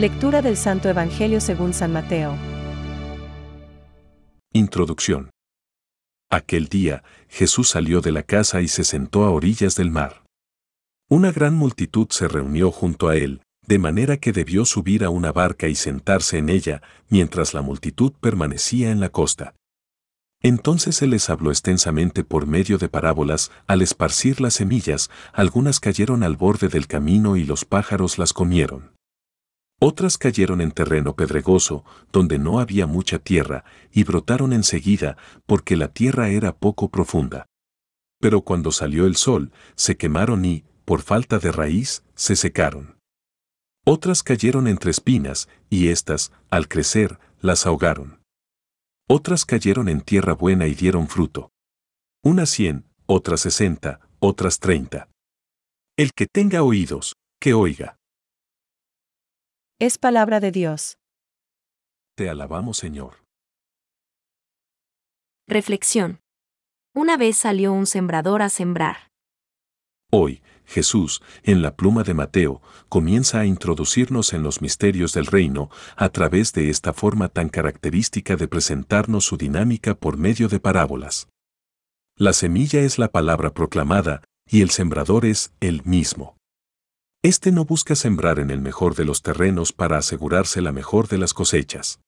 Lectura del Santo Evangelio según San Mateo. Introducción. Aquel día, Jesús salió de la casa y se sentó a orillas del mar. Una gran multitud se reunió junto a él, de manera que debió subir a una barca y sentarse en ella, mientras la multitud permanecía en la costa. Entonces él les habló extensamente por medio de parábolas, al esparcir las semillas, algunas cayeron al borde del camino y los pájaros las comieron. Otras cayeron en terreno pedregoso, donde no había mucha tierra, y brotaron enseguida, porque la tierra era poco profunda. Pero cuando salió el sol, se quemaron y, por falta de raíz, se secaron. Otras cayeron entre espinas, y éstas, al crecer, las ahogaron. Otras cayeron en tierra buena y dieron fruto. Unas cien, otras sesenta, otras treinta. El que tenga oídos, que oiga. Es palabra de Dios. Te alabamos, Señor. Reflexión. Una vez salió un sembrador a sembrar. Hoy, Jesús, en la pluma de Mateo, comienza a introducirnos en los misterios del reino a través de esta forma tan característica de presentarnos su dinámica por medio de parábolas. La semilla es la palabra proclamada y el sembrador es él mismo. Este no busca sembrar en el mejor de los terrenos para asegurarse la mejor de las cosechas.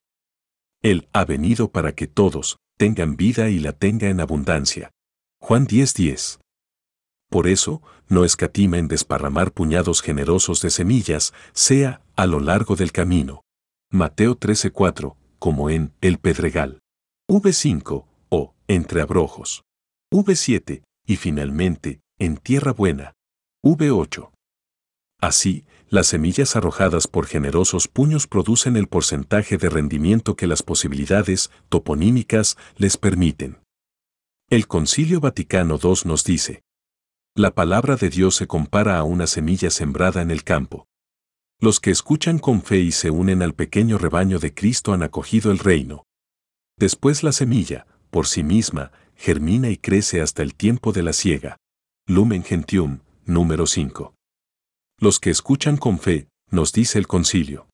Él ha venido para que todos tengan vida y la tenga en abundancia. Juan 10:10. Por eso, no escatima en desparramar puñados generosos de semillas, sea a lo largo del camino. Mateo 13:4, como en El Pedregal. V5, o entre abrojos. V7, y finalmente, en tierra buena. V8. Así, las semillas arrojadas por generosos puños producen el porcentaje de rendimiento que las posibilidades toponímicas les permiten. El Concilio Vaticano II nos dice, la palabra de Dios se compara a una semilla sembrada en el campo. Los que escuchan con fe y se unen al pequeño rebaño de Cristo han acogido el reino. Después la semilla, por sí misma, germina y crece hasta el tiempo de la siega. Lumen Gentium, número 5. Los que escuchan con fe, nos dice el concilio.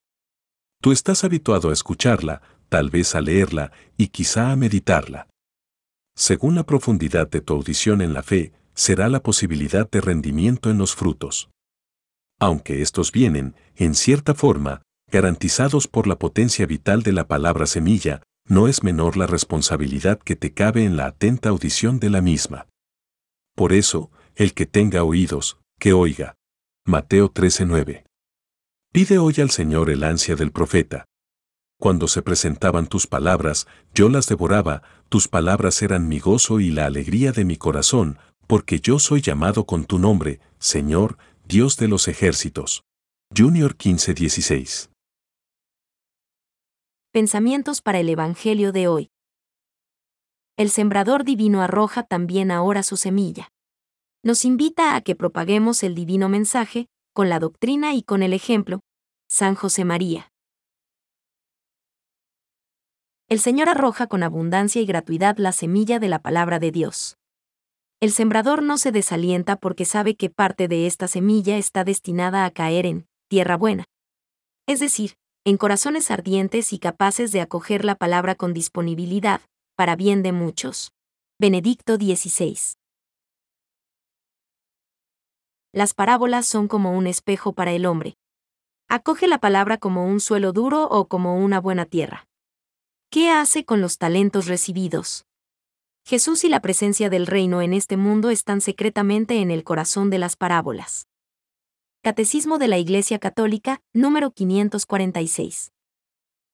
Tú estás habituado a escucharla, tal vez a leerla y quizá a meditarla. Según la profundidad de tu audición en la fe, será la posibilidad de rendimiento en los frutos. Aunque estos vienen, en cierta forma, garantizados por la potencia vital de la palabra semilla, no es menor la responsabilidad que te cabe en la atenta audición de la misma. Por eso, el que tenga oídos, que oiga. Mateo 13:9. Pide hoy al Señor el ansia del profeta. Cuando se presentaban tus palabras, yo las devoraba, tus palabras eran mi gozo y la alegría de mi corazón, porque yo soy llamado con tu nombre, Señor, Dios de los ejércitos. Junior 1516. Pensamientos para el Evangelio de hoy. El sembrador divino arroja también ahora su semilla. Nos invita a que propaguemos el divino mensaje, con la doctrina y con el ejemplo. San José María. El Señor arroja con abundancia y gratuidad la semilla de la palabra de Dios. El sembrador no se desalienta porque sabe que parte de esta semilla está destinada a caer en tierra buena. Es decir, en corazones ardientes y capaces de acoger la palabra con disponibilidad, para bien de muchos. Benedicto XVI. Las parábolas son como un espejo para el hombre. Acoge la palabra como un suelo duro o como una buena tierra. ¿Qué hace con los talentos recibidos? Jesús y la presencia del reino en este mundo están secretamente en el corazón de las parábolas. Catecismo de la Iglesia Católica, número 546.